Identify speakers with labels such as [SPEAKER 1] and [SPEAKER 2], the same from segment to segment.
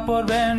[SPEAKER 1] por Ben.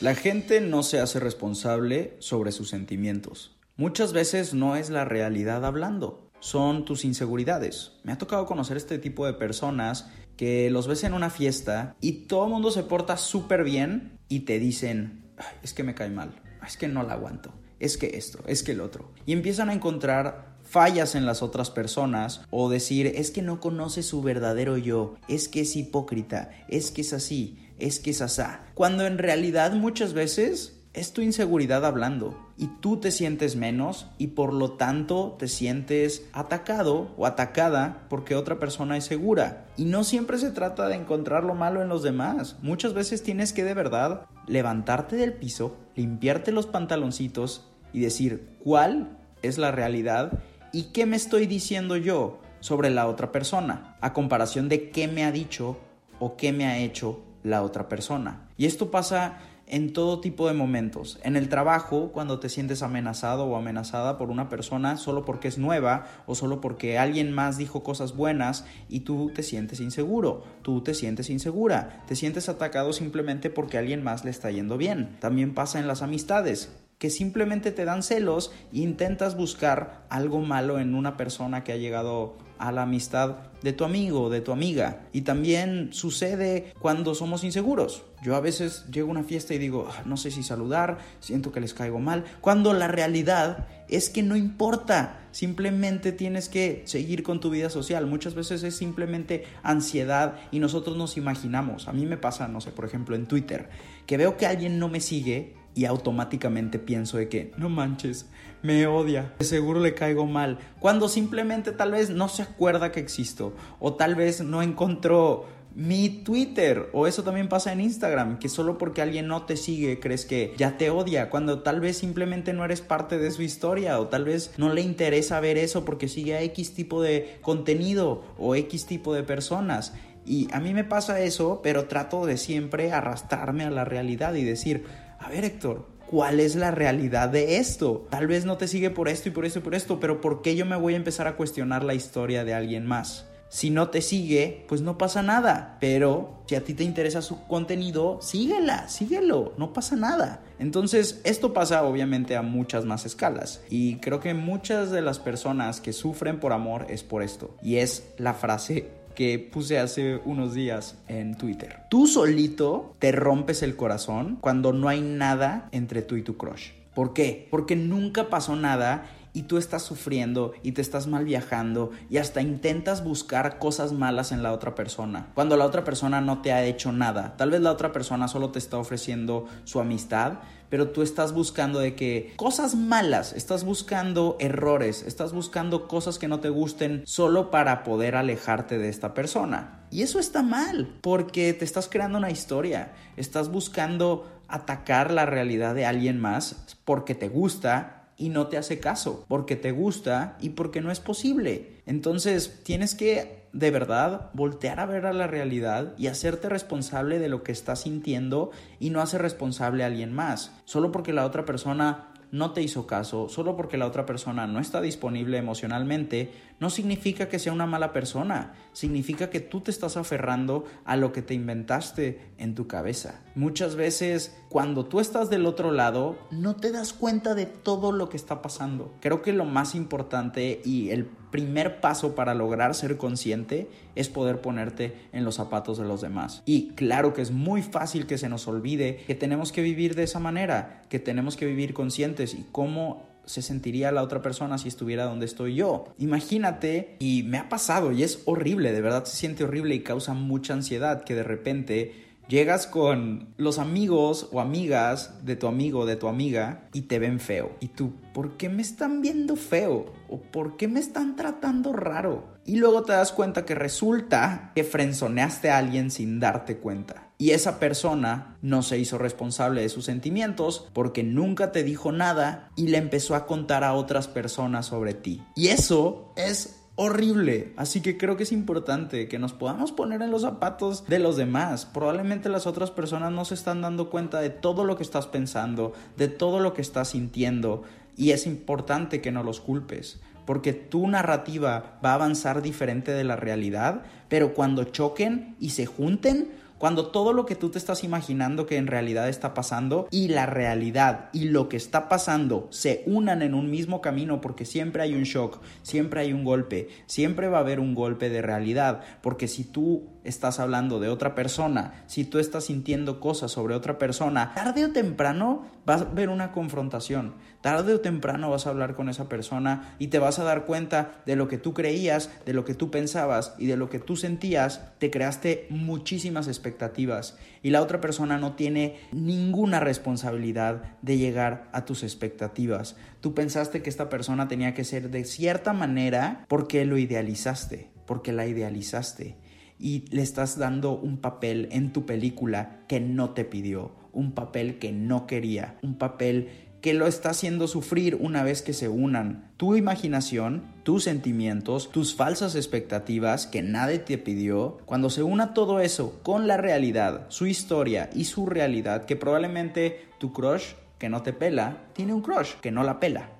[SPEAKER 2] La gente no se hace responsable sobre sus sentimientos. Muchas veces no es la realidad hablando, son tus inseguridades. Me ha tocado conocer este tipo de personas que los ves en una fiesta y todo el mundo se porta súper bien y te dicen, "Ay, es que me cae mal, es que no la aguanto, es que esto, es que el otro. Y empiezan a encontrar fallas en las otras personas o decir, es que no conoce su verdadero yo, es que es hipócrita, es que es así, es que es asá. Cuando en realidad muchas veces es tu inseguridad hablando y tú te sientes menos y por lo tanto te sientes atacado o atacada porque otra persona es segura. Y no siempre se trata de encontrar lo malo en los demás. Muchas veces tienes que de verdad levantarte del piso, limpiarte los pantaloncitos y decir cuál es la realidad y qué me estoy diciendo yo sobre la otra persona a comparación de qué me ha dicho o qué me ha hecho la otra persona. Y esto pasa en todo tipo de momentos. En el trabajo, cuando te sientes amenazado o amenazada por una persona solo porque es nueva o solo porque alguien más dijo cosas buenas y tú te sientes inseguro, tú te sientes insegura, te sientes atacado simplemente porque alguien más le está yendo bien. También pasa en las amistades que simplemente te dan celos e intentas buscar algo malo en una persona que ha llegado a la amistad de tu amigo, de tu amiga. Y también sucede cuando somos inseguros. Yo a veces llego a una fiesta y digo, "Ah, no sé si saludar, siento que les caigo mal, cuando la realidad es que no importa, simplemente tienes que seguir con tu vida social. Muchas veces es simplemente ansiedad y nosotros nos imaginamos. A mí me pasa, no sé, por ejemplo en Twitter, que veo que alguien no me sigue y automáticamente pienso de que, no manches, me odia, de seguro le caigo mal, cuando simplemente tal vez no se acuerda que existo o tal vez no encontró mi Twitter o eso también pasa en Instagram, que solo porque alguien no te sigue crees que ya te odia, cuando tal vez simplemente no eres parte de su historia o tal vez no le interesa ver eso porque sigue a X tipo de contenido o X tipo de personas. Y a mí me pasa eso, pero trato de siempre arrastrarme a la realidad y decir, a ver Héctor, ¿cuál es la realidad de esto? Tal vez no te sigue por esto y por esto y por esto, pero ¿por qué yo me voy a empezar a cuestionar la historia de alguien más? Si no te sigue, pues no pasa nada. Pero si a ti te interesa su contenido, síguela, síguelo, no pasa nada. Entonces, esto pasa obviamente a muchas más escalas. Y creo que muchas de las personas que sufren por amor es por esto. Y es la frase que puse hace unos días en Twitter. Tú solito te rompes el corazón cuando no hay nada entre tú y tu crush. ¿Por qué? Porque nunca pasó nada y tú estás sufriendo y te estás mal viajando y hasta intentas buscar cosas malas en la otra persona. Cuando la otra persona no te ha hecho nada. Tal vez la otra persona solo te está ofreciendo su amistad, pero tú estás buscando de que cosas malas, estás buscando errores, estás buscando cosas que no te gusten solo para poder alejarte de esta persona. Y eso está mal, porque te estás creando una historia, estás buscando atacar la realidad de alguien más porque te gusta y no te hace caso, porque te gusta y porque no es posible. Entonces tienes que de verdad voltear a ver a la realidad y hacerte responsable de lo que estás sintiendo y no hacer responsable a alguien más. Solo porque la otra persona no te hizo caso, solo porque la otra persona no está disponible emocionalmente, no significa que sea una mala persona, significa que tú te estás aferrando a lo que te inventaste en tu cabeza. Muchas veces cuando tú estás del otro lado, no te das cuenta de todo lo que está pasando. Creo que lo más importante y el primer paso para lograr ser consciente es poder ponerte en los zapatos de los demás. Y claro que es muy fácil que se nos olvide que tenemos que vivir de esa manera, que tenemos que vivir conscientes y cómo se sentiría la otra persona si estuviera donde estoy yo. Imagínate, y me ha pasado y es horrible, de verdad se siente horrible y causa mucha ansiedad que de repente llegas con los amigos o amigas de tu amigo de tu amiga y te ven feo. Y tú, ¿por qué me están viendo feo? ¿O por qué me están tratando raro? Y luego te das cuenta que resulta que frenzoneaste a alguien sin darte cuenta. Y esa persona no se hizo responsable de sus sentimientos porque nunca te dijo nada y le empezó a contar a otras personas sobre ti. Y eso es horrible. Así que creo que es importante que nos podamos poner en los zapatos de los demás. Probablemente las otras personas no se están dando cuenta de todo lo que estás pensando, de todo lo que estás sintiendo. Y es importante que no los culpes. Porque tu narrativa va a avanzar diferente de la realidad, pero cuando choquen y se junten, cuando todo lo que tú te estás imaginando que en realidad está pasando y la realidad y lo que está pasando se unan en un mismo camino porque siempre hay un shock, siempre hay un golpe, siempre va a haber un golpe de realidad, porque si tú estás hablando de otra persona, si tú estás sintiendo cosas sobre otra persona, tarde o temprano va a haber una confrontación. Tarde o temprano vas a hablar con esa persona y te vas a dar cuenta de lo que tú creías, de lo que tú pensabas y de lo que tú sentías. Te creaste muchísimas expectativas y la otra persona no tiene ninguna responsabilidad de llegar a tus expectativas. Tú pensaste que esta persona tenía que ser de cierta manera porque lo idealizaste, porque la idealizaste y le estás dando un papel en tu película que no te pidió, un papel que no quería, un papel que lo está haciendo sufrir una vez que se unan tu imaginación, tus sentimientos, tus falsas expectativas que nadie te pidió, cuando se una todo eso con la realidad, su historia y su realidad, que probablemente tu crush que no te pela, tiene un crush que no la pela.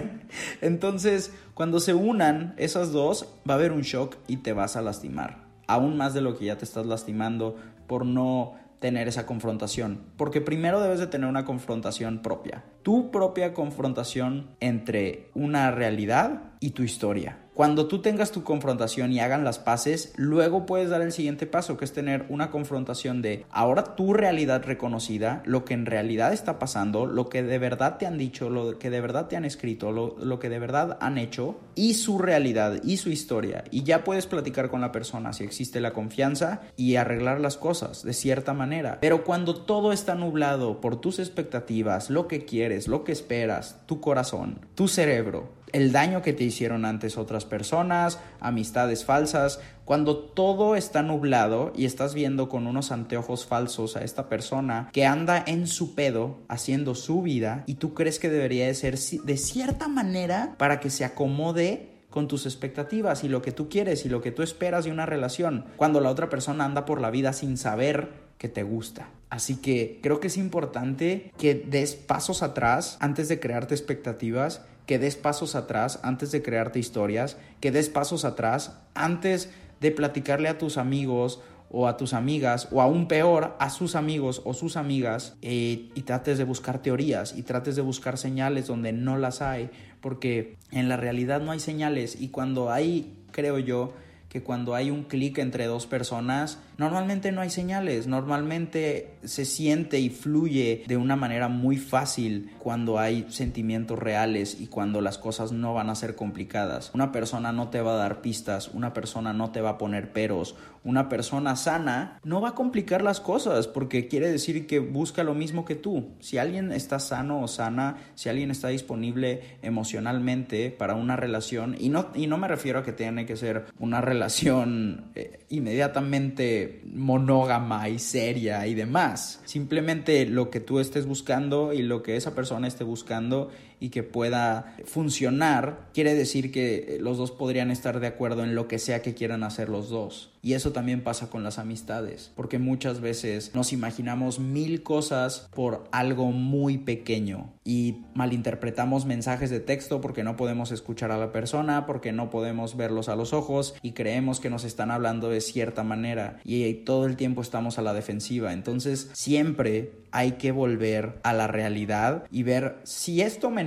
[SPEAKER 2] Entonces, cuando se unan esas dos, va a haber un shock y te vas a lastimar. Aún más de lo que ya te estás lastimando por no tener esa confrontación. Porque primero debes de tener una confrontación propia. Tu propia confrontación entre una realidad y tu historia. Cuando tú tengas tu confrontación y hagan las paces, luego puedes dar el siguiente paso, que es tener una confrontación de ahora tu realidad reconocida, lo que en realidad está pasando, lo que de verdad te han dicho, lo que de verdad te han escrito, lo, lo que de verdad han hecho, y su realidad y su historia. Y ya puedes platicar con la persona si existe la confianza y arreglar las cosas de cierta manera. Pero cuando todo está nublado por tus expectativas, lo que quieres, lo que esperas, tu corazón, tu cerebro, el daño que te hicieron antes otras personas, amistades falsas, cuando todo está nublado y estás viendo con unos anteojos falsos a esta persona que anda en su pedo haciendo su vida y tú crees que debería de ser de cierta manera para que se acomode con tus expectativas y lo que tú quieres y lo que tú esperas de una relación, cuando la otra persona anda por la vida sin saber que te gusta. Así que creo que es importante que des pasos atrás antes de crearte expectativas que des pasos atrás antes de crearte historias, que des pasos atrás antes de platicarle a tus amigos o a tus amigas, o aún peor, a sus amigos o sus amigas, eh, y trates de buscar teorías y trates de buscar señales donde no las hay, porque en la realidad no hay señales y cuando hay, creo yo, que cuando hay un clic entre dos personas, normalmente no hay señales, normalmente se siente y fluye de una manera muy fácil cuando hay sentimientos reales y cuando las cosas no van a ser complicadas. Una persona no te va a dar pistas, una persona no te va a poner peros, una persona sana no va a complicar las cosas porque quiere decir que busca lo mismo que tú. Si alguien está sano o sana, si alguien está disponible emocionalmente para una relación, y no, y no me refiero a que tiene que ser una relación eh, inmediatamente monógama y seria y demás. Simplemente lo que tú estés buscando y lo que esa persona esté buscando y que pueda funcionar, quiere decir que los dos podrían estar de acuerdo en lo que sea que quieran hacer los dos. Y eso también pasa con las amistades, porque muchas veces nos imaginamos mil cosas por algo muy pequeño y malinterpretamos mensajes de texto porque no podemos escuchar a la persona, porque no podemos verlos a los ojos y creemos que nos están hablando de cierta manera y todo el tiempo estamos a la defensiva. Entonces siempre hay que volver a la realidad y ver si esto me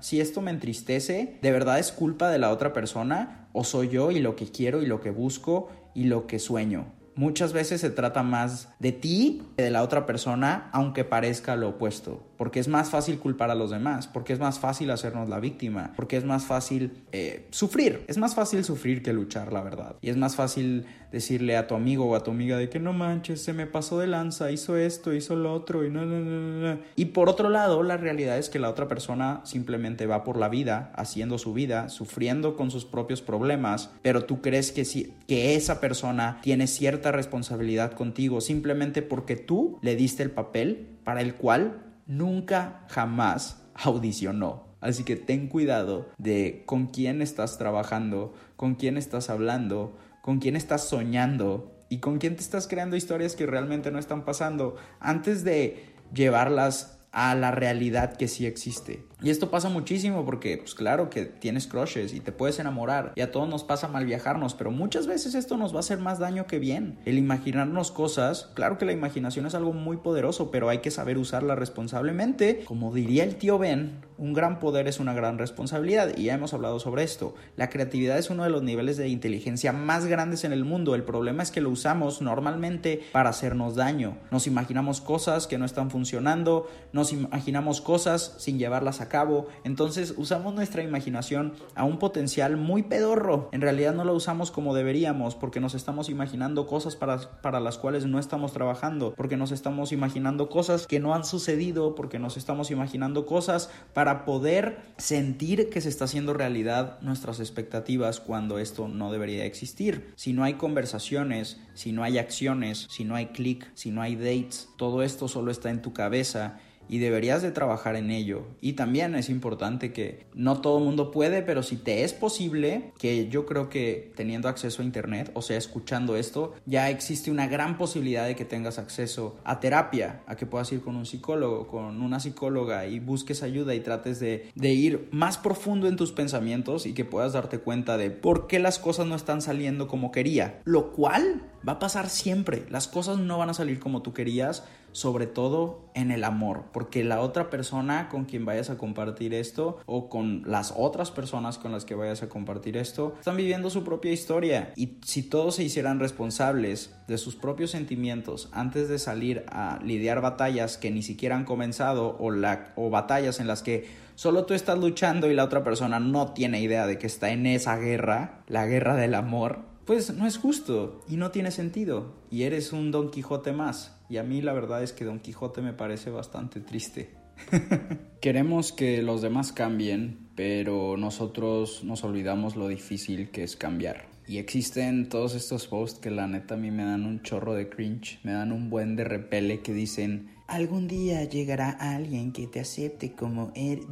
[SPEAKER 2] si esto me entristece, ¿de verdad es culpa de la otra persona? ¿O soy yo y lo que quiero y lo que busco y lo que sueño? Muchas veces se trata más de ti que de la otra persona, aunque parezca lo opuesto. Porque es más fácil culpar a los demás, porque es más fácil hacernos la víctima, porque es más fácil eh, sufrir. Es más fácil sufrir que luchar, la verdad. Y es más fácil decirle a tu amigo o a tu amiga de que no manches, se me pasó de lanza, hizo esto, hizo lo otro y no, no, no, no. Y por otro lado, la realidad es que la otra persona simplemente va por la vida, haciendo su vida, sufriendo con sus propios problemas, pero tú crees que, si, que esa persona tiene responsabilidad contigo simplemente porque tú le diste el papel para el cual nunca jamás audicionó. Así que ten cuidado de con quién estás trabajando, con quién estás hablando, con quién estás soñando y con quién te estás creando historias que realmente no están pasando antes de llevarlas a la realidad que sí existe. Y esto pasa muchísimo porque, pues claro que tienes crushes y te puedes enamorar y a todos nos pasa mal viajarnos, pero muchas veces esto nos va a hacer más daño que bien. El imaginarnos cosas, claro que la imaginación es algo muy poderoso, pero hay que saber usarla responsablemente. Como diría el tío Ben, un gran poder es una gran responsabilidad y ya hemos hablado sobre esto. La creatividad es uno de los niveles de inteligencia más grandes en el mundo. El problema es que lo usamos normalmente para hacernos daño. Nos imaginamos cosas que no están funcionando, nos imaginamos cosas sin llevarlas a cabo. Entonces usamos nuestra imaginación a un potencial muy pedorro. En realidad no lo usamos como deberíamos porque nos estamos imaginando cosas para, para las cuales no estamos trabajando, porque nos estamos imaginando cosas que no han sucedido, porque nos estamos imaginando cosas para poder sentir que se está haciendo realidad nuestras expectativas cuando esto no debería existir. Si no hay conversaciones, si no hay acciones, si no hay clic, si no hay dates, todo esto solo está en tu cabeza y deberías de trabajar en ello. Y también es importante que no todo el mundo puede, pero si te es posible, que yo creo que teniendo acceso a internet, o sea, escuchando esto, ya existe una gran posibilidad de que tengas acceso a terapia, a que puedas ir con un psicólogo, con una psicóloga y busques ayuda y trates de, de ir más profundo en tus pensamientos y que puedas darte cuenta de por qué las cosas no están saliendo como quería. Lo cual va a pasar siempre. Las cosas no van a salir como tú querías sobre todo en el amor, porque la otra persona con quien vayas a compartir esto o con las otras personas con las que vayas a compartir esto están viviendo su propia historia. Y si todos se hicieran responsables de sus propios sentimientos antes de salir a lidiar batallas que ni siquiera han comenzado o, la, o batallas en las que solo tú estás luchando y la otra persona no tiene idea de que está en esa guerra, la guerra del amor, pues no es justo y no tiene sentido y eres un Don Quijote más. Y a mí la verdad es que Don Quijote me parece bastante triste. Queremos que los demás cambien, pero nosotros nos olvidamos lo difícil que es cambiar. Y existen todos estos posts que la neta a mí me dan un chorro de cringe, me dan un buen de repele que dicen, algún día llegará alguien que te acepte como eres.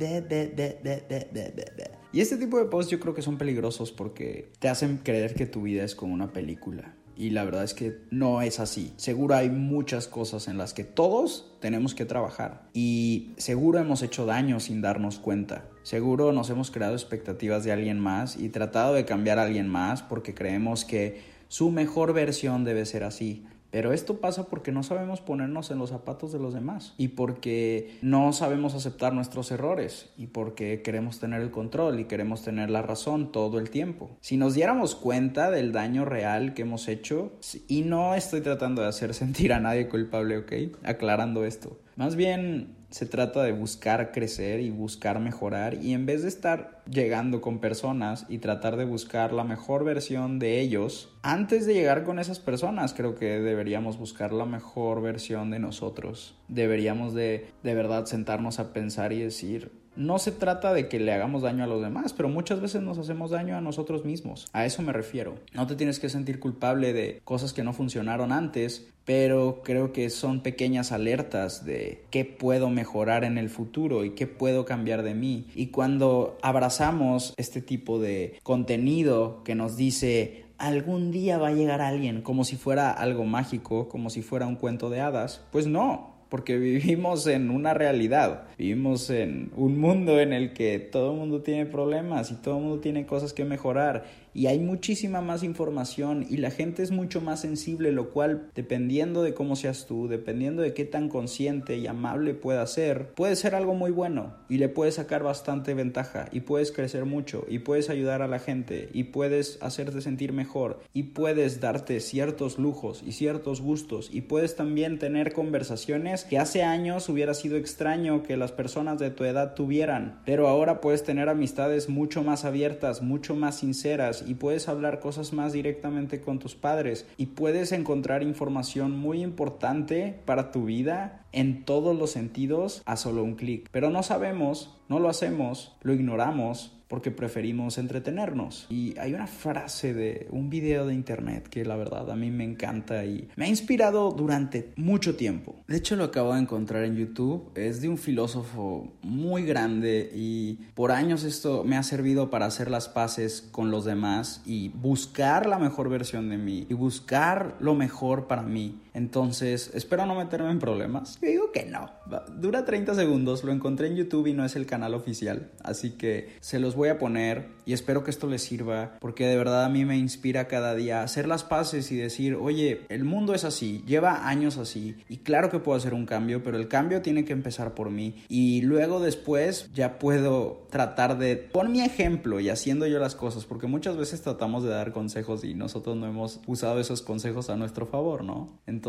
[SPEAKER 2] Y este tipo de posts yo creo que son peligrosos porque te hacen creer que tu vida es como una película. Y la verdad es que no es así. Seguro hay muchas cosas en las que todos tenemos que trabajar. Y seguro hemos hecho daño sin darnos cuenta. Seguro nos hemos creado expectativas de alguien más y tratado de cambiar a alguien más porque creemos que su mejor versión debe ser así. Pero esto pasa porque no sabemos ponernos en los zapatos de los demás y porque no sabemos aceptar nuestros errores y porque queremos tener el control y queremos tener la razón todo el tiempo. Si nos diéramos cuenta del daño real que hemos hecho, y no estoy tratando de hacer sentir a nadie culpable, ¿ok? Aclarando esto. Más bien se trata de buscar crecer y buscar mejorar y en vez de estar llegando con personas y tratar de buscar la mejor versión de ellos, antes de llegar con esas personas creo que deberíamos buscar la mejor versión de nosotros. Deberíamos de de verdad sentarnos a pensar y decir, no se trata de que le hagamos daño a los demás, pero muchas veces nos hacemos daño a nosotros mismos. A eso me refiero. No te tienes que sentir culpable de cosas que no funcionaron antes, pero creo que son pequeñas alertas de qué puedo mejorar en el futuro y qué puedo cambiar de mí. Y cuando abrazamos este tipo de contenido que nos dice algún día va a llegar alguien como si fuera algo mágico, como si fuera un cuento de hadas, pues no, porque vivimos en una realidad, vivimos en un mundo en el que todo el mundo tiene problemas y todo el mundo tiene cosas que mejorar y hay muchísima más información y la gente es mucho más sensible, lo cual dependiendo de cómo seas tú, dependiendo de qué tan consciente y amable puedas ser, puede ser algo muy bueno y le puedes sacar bastante ventaja y puedes crecer mucho y puedes ayudar a la gente y puedes hacerte sentir mejor y puedes darte ciertos lujos y ciertos gustos y puedes también tener conversaciones que hace años hubiera sido extraño que las personas de tu edad tuvieran, pero ahora puedes tener amistades mucho más abiertas, mucho más sinceras y puedes hablar cosas más directamente con tus padres y puedes encontrar información muy importante para tu vida en todos los sentidos a solo un clic. Pero no sabemos, no lo hacemos, lo ignoramos porque preferimos entretenernos. Y hay una frase de un video de internet que la verdad a mí me encanta y me ha inspirado durante mucho tiempo. De hecho lo acabo de encontrar en YouTube, es de un filósofo muy grande y por años esto me ha servido para hacer las paces con los demás y buscar la mejor versión de mí y buscar lo mejor para mí. Entonces, espero no meterme en problemas. Yo digo que no. Dura 30 segundos, lo encontré en YouTube y no es el canal oficial, así que se los voy a poner y espero que esto les sirva porque de verdad a mí me inspira cada día hacer las paces y decir, oye, el mundo es así, lleva años así y claro que puedo hacer un cambio, pero el cambio tiene que empezar por mí y luego después ya puedo tratar de, por mi ejemplo y haciendo yo las cosas, porque muchas veces tratamos de dar consejos y nosotros no hemos usado esos consejos a nuestro favor, ¿no? Entonces,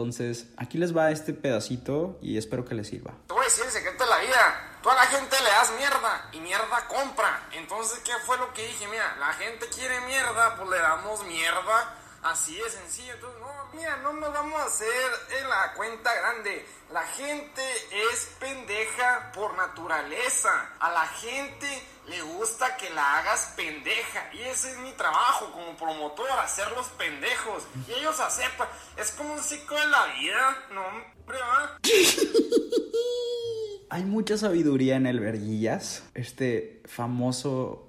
[SPEAKER 2] aquí les va este pedacito y espero que les sirva.
[SPEAKER 3] Te voy a decir el secreto de la vida. Tú a la gente le das mierda y mierda compra. Entonces, ¿qué fue lo que dije? Mira, la gente quiere mierda, pues le damos mierda. Así de sencillo. Entonces, no, mira, no nos vamos a hacer en la cuenta grande. La gente es pendeja por naturaleza. A la gente le gusta que la hagas pendeja. Y ese es mi trabajo como promotor, hacerlos pendejos. Y ellos aceptan. Es como un ciclo de la vida. No, hombre, ¿va?
[SPEAKER 2] Hay mucha sabiduría en el Verguillas, este famoso,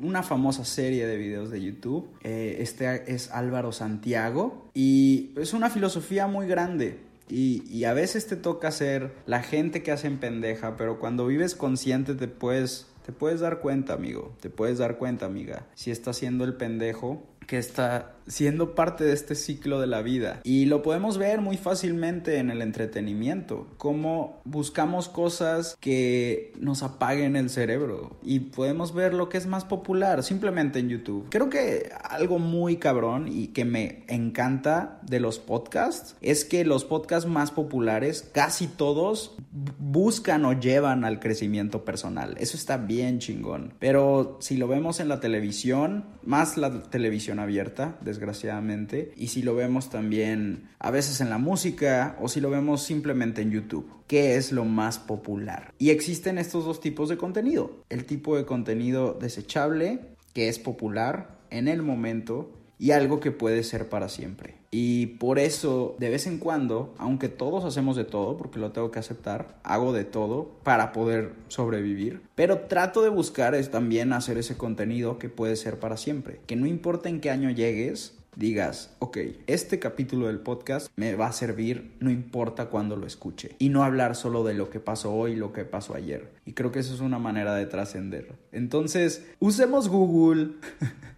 [SPEAKER 2] una famosa serie de videos de YouTube. Eh, este es Álvaro Santiago y es una filosofía muy grande. Y, a veces te toca ser la gente que hacen pendeja, pero cuando vives consciente te puedes, te puedes dar cuenta, amigo. Te puedes dar cuenta, amiga. Si estás siendo el pendejo que está siendo parte de este ciclo de la vida. Y lo podemos ver muy fácilmente en el entretenimiento, cómo buscamos cosas que nos apaguen el cerebro y podemos ver lo que es más popular simplemente en YouTube. Creo que algo muy cabrón y que me encanta de los podcasts es que los podcasts más populares, casi todos, buscan o llevan al crecimiento personal. Eso está bien chingón. Pero si lo vemos en la televisión, más la televisión abierta, desgraciadamente, y si lo vemos también a veces en la música o si lo vemos simplemente en YouTube, ¿qué es lo más popular? Y existen estos dos tipos de contenido. El tipo de contenido desechable, que es popular en el momento, y algo que puede ser para siempre. Y por eso, de vez en cuando, aunque todos hacemos de todo, porque lo tengo que aceptar, hago de todo para poder sobrevivir, pero trato de buscar es también hacer ese contenido que puede ser para siempre. Que no importa en qué año llegues, digas, ok, este capítulo del podcast me va a servir no importa cuándo lo escuche. Y no hablar solo de lo que pasó hoy, lo que pasó ayer. Y creo que eso es una manera de trascender. Entonces, usemos Google.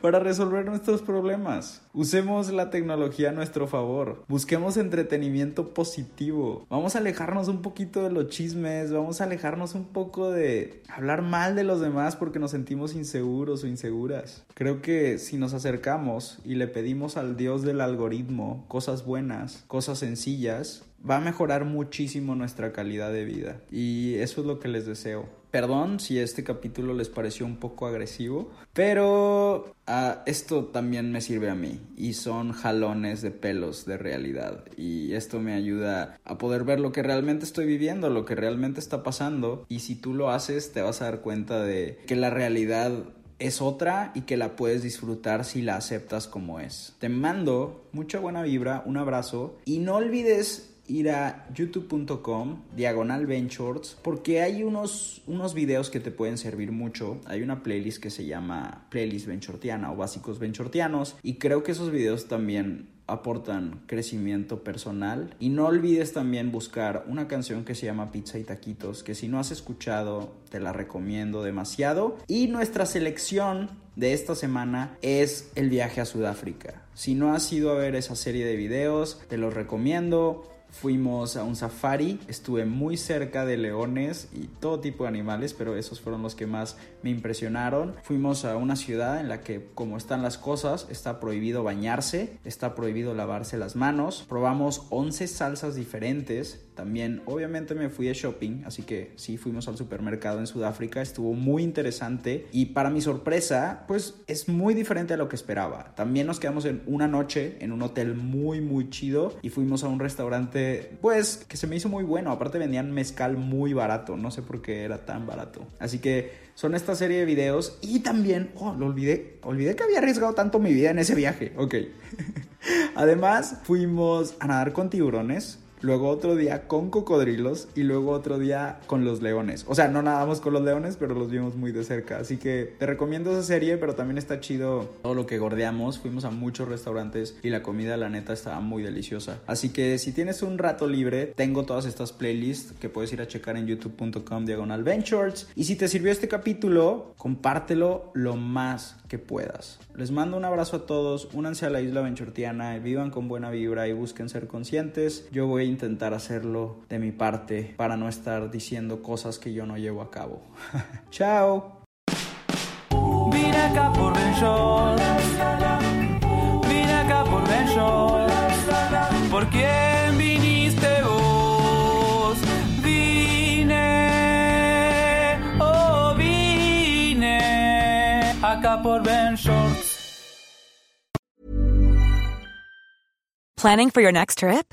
[SPEAKER 2] para resolver nuestros problemas. Usemos la tecnología a nuestro favor. Busquemos entretenimiento positivo. Vamos a alejarnos un poquito de los chismes. Vamos a alejarnos un poco de hablar mal de los demás porque nos sentimos inseguros o inseguras. Creo que si nos acercamos y le pedimos al Dios del algoritmo cosas buenas, cosas sencillas, va a mejorar muchísimo nuestra calidad de vida. Y eso es lo que les deseo. Perdón si este capítulo les pareció un poco agresivo, pero uh, esto también me sirve a mí y son jalones de pelos de realidad y esto me ayuda a poder ver lo que realmente estoy viviendo, lo que realmente está pasando y si tú lo haces te vas a dar cuenta de que la realidad es otra y que la puedes disfrutar si la aceptas como es. Te mando mucha buena vibra, un abrazo y no olvides ir a youtube.com diagonal ventures porque hay unos, unos videos que te pueden servir mucho. Hay una playlist que se llama Playlist Venturtiana o Básicos Venturtianos y creo que esos videos también aportan crecimiento personal. Y no olvides también buscar una canción que se llama Pizza y Taquitos, que si no has escuchado, te la recomiendo demasiado. Y nuestra selección de esta semana es el viaje a Sudáfrica. Si no has ido a ver esa serie de videos, te los recomiendo. Fuimos a un safari, estuve muy cerca de leones y todo tipo de animales, pero esos fueron los que más me impresionaron. Fuimos a una ciudad en la que, como están las cosas, está prohibido bañarse, está prohibido lavarse las manos. Probamos 11 salsas diferentes. También, obviamente, me fui de shopping, así que sí, fuimos al supermercado en Sudáfrica. Estuvo muy interesante y, para mi sorpresa, pues es muy diferente a lo que esperaba. También nos quedamos en una noche en un hotel muy, muy chido y fuimos a un restaurante pues, que se me hizo muy bueno. Aparte vendían mezcal muy barato, no sé por qué era tan barato. Así que son esta serie de videos y también, oh, lo olvidé, olvidé que había arriesgado tanto mi vida en ese viaje, ok. Además, fuimos a nadar con tiburones luego otro día con cocodrilos y luego otro día con los leones. O sea, no nadamos con los leones, pero los vimos muy de cerca. Así que te recomiendo esa serie, pero también está chido todo lo que gordeamos. Fuimos a muchos restaurantes y la comida, la neta, estaba muy deliciosa. Así que si tienes un rato libre, tengo todas estas playlists que puedes ir a checar en youtube.com diagonal ventures. Y si te sirvió este capítulo, compártelo lo más que puedas. Les mando un abrazo a todos, únanse a la isla venturtiana, vivan con buena vibra y busquen ser conscientes. Yo voy intentar hacerlo de mi parte para no estar diciendo cosas que yo no llevo a cabo. Chao.
[SPEAKER 1] Vine acá por Vine acá por ¿Por quién viniste vos? Vine, oh vine acá por Ben
[SPEAKER 4] Planning for your next trip?